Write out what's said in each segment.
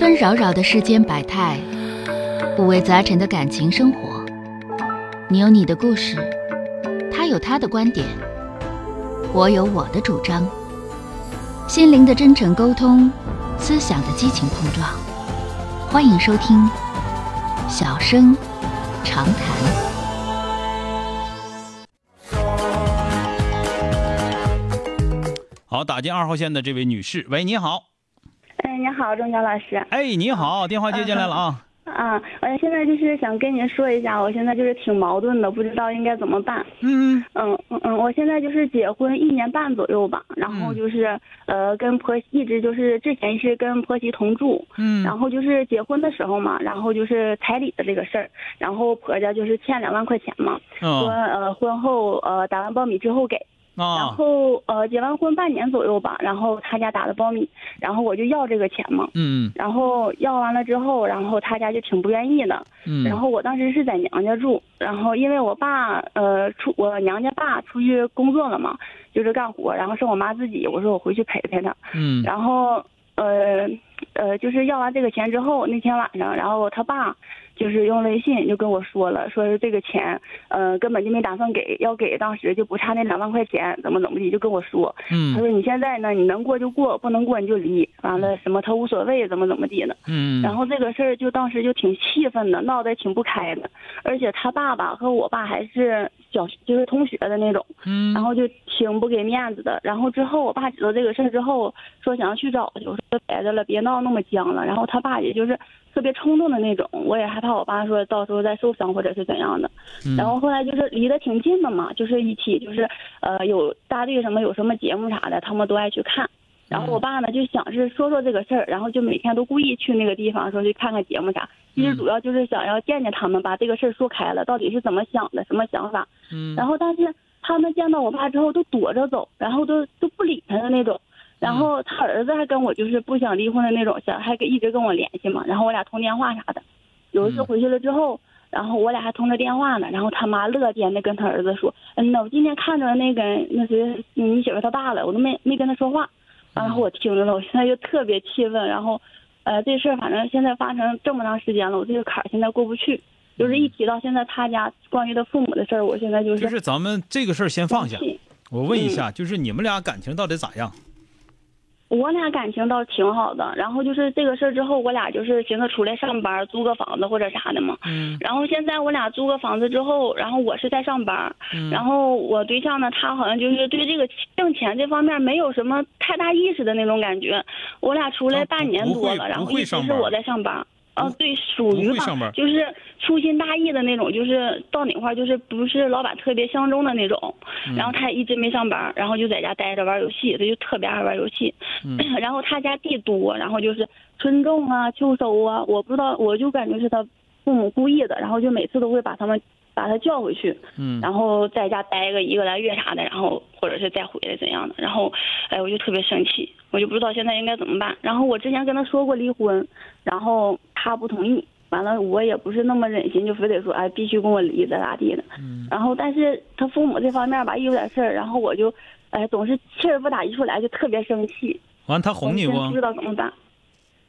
纷扰扰的世间百态，五味杂陈的感情生活。你有你的故事，他有他的观点，我有我的主张。心灵的真诚沟通，思想的激情碰撞。欢迎收听《小声长谈》。好，打进二号线的这位女士，喂，你好。哎，你好，钟晓老师。哎，你好，电话接进来了啊。啊，我现在就是想跟您说一下，我现在就是挺矛盾的，不知道应该怎么办。嗯嗯嗯嗯，我现在就是结婚一年半左右吧，然后就是呃跟婆一直就是之前是跟婆媳同住，嗯，然后就是结婚的时候嘛，然后就是彩礼的这个事儿，然后婆家就是欠两万块钱嘛，说呃婚后呃打完苞米之后给。然后呃结完婚半年左右吧，然后他家打的苞米，然后我就要这个钱嘛。嗯。然后要完了之后，然后他家就挺不愿意的。嗯。然后我当时是在娘家住，然后因为我爸呃出我娘家爸出去工作了嘛，就是干活，然后剩我妈自己，我说我回去陪陪他。嗯。然后呃呃就是要完这个钱之后，那天晚上，然后他爸。就是用微信就跟我说了，说是这个钱，呃，根本就没打算给，要给当时就不差那两万块钱，怎么怎么地，就跟我说。嗯。他说你现在呢，你能过就过，不能过你就离。完了什么他无所谓，怎么怎么地的。嗯。然后这个事儿就当时就挺气愤的，闹得挺不开的。而且他爸爸和我爸还是小就是同学的那种。嗯。然后就挺不给面子的。然后之后我爸知道这个事儿之后，说想要去找去，我说别的了，别闹那么僵了。然后他爸也就是。特别冲动的那种，我也害怕我爸说到时候再受伤或者是怎样的。然后后来就是离得挺近的嘛，就是一起就是呃有大队什么有什么节目啥的，他们都爱去看。然后我爸呢就想是说说这个事儿，然后就每天都故意去那个地方说去看看节目啥。其实主要就是想要见见他们，把这个事儿说开了，到底是怎么想的，什么想法。嗯。然后但是他们见到我爸之后都躲着走，然后都都不理他的那种。然后他儿子还跟我就是不想离婚的那种，想还跟一直跟我联系嘛。然后我俩通电话啥的，有一次回去了之后，然后我俩还通着电话呢。然后他妈乐天的跟他儿子说：“嗯呐，我今天看着那个那谁你媳妇她爸了，我都没没跟他说话。”然后我听着了，我现在就特别气愤。然后，呃，这事儿反正现在发生这么长时间了，我这个坎儿现在过不去。就是一提到现在他家关于他父母的事儿，我现在就是就是咱们这个事儿先放下。我问一下，就是你们俩感情到底咋样？我俩感情倒是挺好的，然后就是这个事儿之后，我俩就是寻思出来上班，租个房子或者啥的嘛。嗯。然后现在我俩租个房子之后，然后我是在上班，然后我对象呢，他好像就是对这个挣钱这方面没有什么太大意识的那种感觉。我俩出来半年多了，然后一直是我在上班。啊，对，属于吧，就是粗心大意的那种，就是到哪块就是不是老板特别相中的那种。然后他也一直没上班，然后就在家待着玩游戏，他就特别爱玩游戏。然后他家地多，然后就是春种啊、秋收啊，我不知道，我就感觉是他父母故意的，然后就每次都会把他们把他叫回去，然后在家待个一个来月啥的，然后或者是再回来怎样的。然后，哎，我就特别生气，我就不知道现在应该怎么办。然后我之前跟他说过离婚，然后。他不同意，完了我也不是那么忍心，就非得说哎必须跟我离咋咋地的。嗯。然后，但是他父母这方面吧，一有点事儿，然后我就，哎，总是气儿不打一处来，就特别生气。完，他哄你不？不知道怎么办。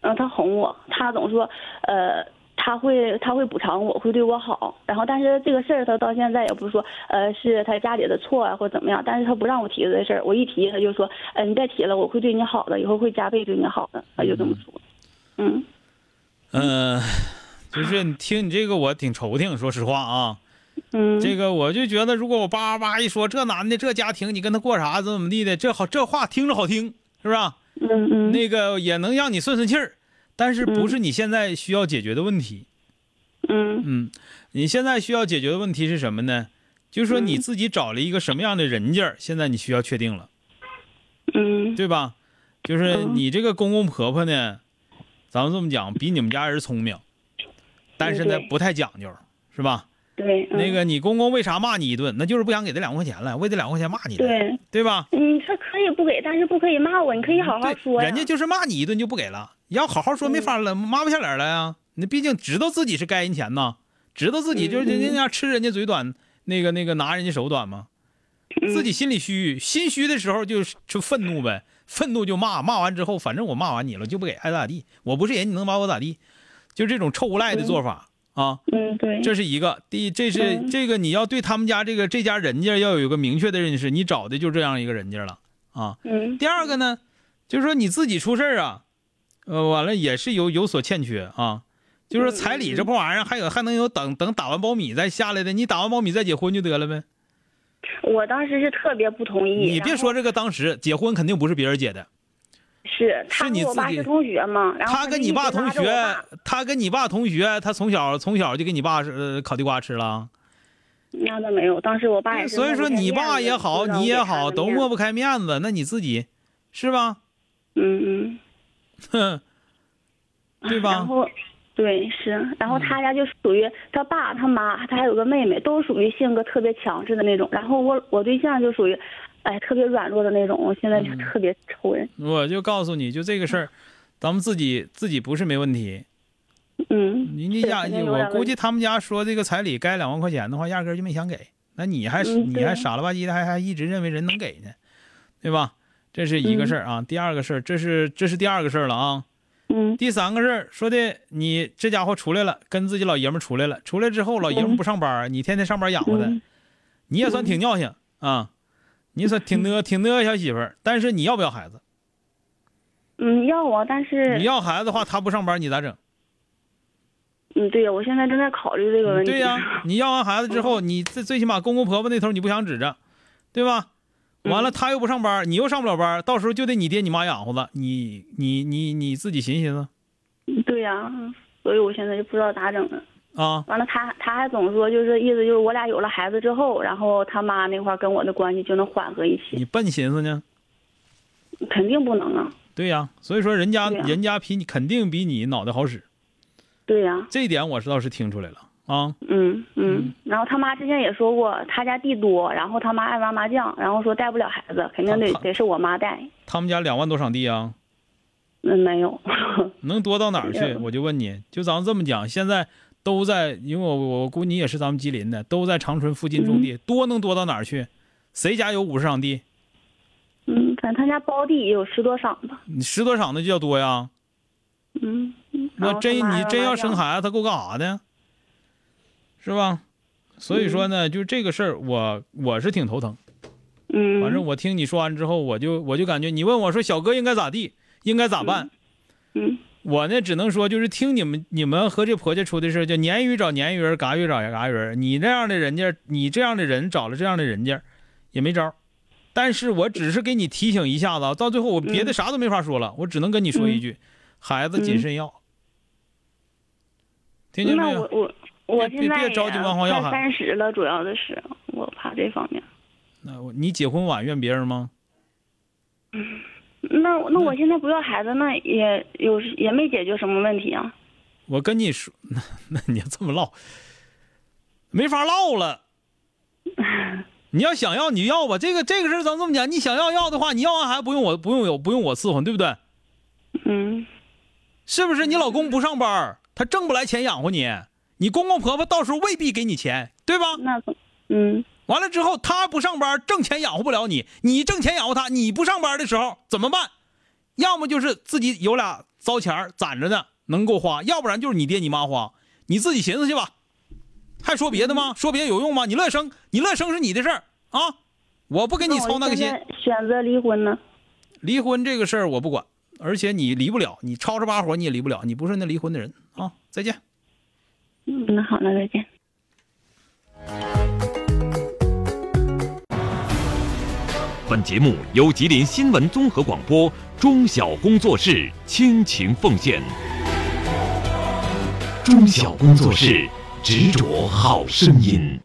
嗯，他哄我，他总说，呃，他会他会补偿我，会对我好。然后，但是这个事儿他到现在也不是说，呃，是他家里的错啊，或怎么样。但是他不让我提这事儿，我一提他就说，呃，你再提了，我会对你好的，以后会加倍对你好的。他就这么说。嗯。嗯，就是你听你这个，我挺愁挺，说实话啊。嗯。这个我就觉得，如果我叭叭一说，这男的这家庭，你跟他过啥，怎么怎么地的，这好这话听着好听，是不是？嗯嗯。那个也能让你顺顺气儿，但是不是你现在需要解决的问题。嗯。嗯，你现在需要解决的问题是什么呢？就是说你自己找了一个什么样的人家，现在你需要确定了。嗯。对吧？就是你这个公公婆婆呢。咱们这么讲，比你们家人聪明，但是呢不太讲究，是吧？对。那个你公公为啥骂你一顿？那就是不想给他两块钱了，为这两块钱骂你。对。对吧？你说可以不给，但是不可以骂我，你可以好好说人家就是骂你一顿就不给了，要好好说没法了，抹不下脸来呀。那毕竟知道自己是该人钱呐，知道自己就是人家吃人家嘴短，那个那个拿人家手短吗？自己心里虚，心虚的时候就就愤怒呗。愤怒就骂，骂完之后，反正我骂完你了，就不给，爱咋咋地。我不是人，你能把我咋地？就这种臭无赖的做法啊。嗯，对。这是一个，第，这是这个你要对他们家这个这家人家要有一个明确的认识，你找的就这样一个人家了啊。嗯。第二个呢，就是说你自己出事啊，呃，完了也是有有所欠缺啊。就是彩礼这破玩意儿，还有还能有等等打完苞米再下来的，你打完苞米再结婚就得了呗。我当时是特别不同意。你别说这个，当时结婚肯定不是别人结的，是是你自己同学嘛？他跟你爸同学，他跟你爸同学，他从小从小就给你爸是烤地瓜吃了。那倒没有，当时我爸也是。所以说你爸也好，你也好，都抹不开面子，那你自己是吧？嗯嗯。哼，对吧？然后。对，是，然后他家就属于他爸、他妈，他还有个妹妹，都属于性格特别强势的那种。然后我我对象就属于，哎，特别软弱的那种。我现在就特别愁人。我就告诉你就这个事儿，咱们自己自己不是没问题。嗯。人家家，我估计他们家说这个彩礼该两万块钱的话，压根就没想给。那你还你还傻了吧唧的，还还一直认为人能给呢，对吧？这是一个事儿啊。第二个事儿，这是这是第二个事儿了啊。嗯，第三个事儿说的，你这家伙出来了，跟自己老爷们出来了，出来之后老爷们不上班，你天天上班养活他，你也算挺尿性啊，你算挺呢挺呢小媳妇儿，但是你要不要孩子？嗯，要啊，但是你要孩子的话，他不上班，你咋整？嗯，对呀，我现在正在考虑这个问题。对呀，你要完孩子之后，你最最起码公公婆婆那头你不想指着，对吧？完了，他又不上班，你又上不了班，到时候就得你爹你妈养活了。你你你你自己寻思寻思。对呀，所以我现在就不知道咋整了。啊。完了，他他还总说，就是意思就是我俩有了孩子之后，然后他妈那块跟我的关系就能缓和一些。你笨寻思呢？肯定不能啊。对呀，所以说人家人家比你肯定比你脑袋好使。对呀。这一点我是倒是听出来了。啊，嗯嗯，然后他妈之前也说过，他家地多，然后他妈爱玩麻将，然后说带不了孩子，肯定得得是我妈带。他们家两万多场地啊？嗯，没有。能多到哪儿去？我就问你，就咱们这么讲，现在都在，因为我我估你也是咱们吉林的，都在长春附近种地，多能多到哪儿去？谁家有五十场地？嗯，反正他家包地也有十多场吧。你十多场那就叫多呀？嗯。那真你真要生孩子，他够干啥的？是吧？所以说呢，就这个事儿，我我是挺头疼。嗯。反正我听你说完之后，我就我就感觉，你问我说小哥应该咋地，应该咋办？嗯。我呢，只能说就是听你们你们和这婆家出的事叫鲶鱼找鲶鱼，嘎鱼找嘎鱼。你这样的人家，你这样的人找了这样的人家，也没招。但是我只是给你提醒一下子，到最后我别的啥都没法说了，我只能跟你说一句：孩子谨慎要。听见没有？那我我。我现在快三十了，主要的是我怕这方面。那我你结婚晚怨别人吗？嗯，那那我现在不要孩子，那也有也没解决什么问题啊。我跟你说，那那你要这么唠，没法唠了。你要想要你要吧，这个这个事咱这么讲，你想要要的话，你要完孩子不用我不用有不用我伺候，对不对？嗯。是不是你老公不上班，他挣不来钱养活你？你公公婆婆到时候未必给你钱，对吧？那，嗯，完了之后他不上班挣钱养活不了你，你挣钱养活他，你不上班的时候怎么办？要么就是自己有俩糟钱攒着呢，能够花；要不然就是你爹你妈花，你自己寻思去吧。还说别的吗？说别的有用吗？你乐生，你乐生是你的事儿啊，我不给你操那个心。选择离婚呢？离婚这个事儿我不管，而且你离不了，你吵吵把火你也离不了，你不是那离婚的人啊。再见。嗯，那好，那再见。本节目由吉林新闻综合广播中小工作室倾情奉献。中小工作室执着好声音。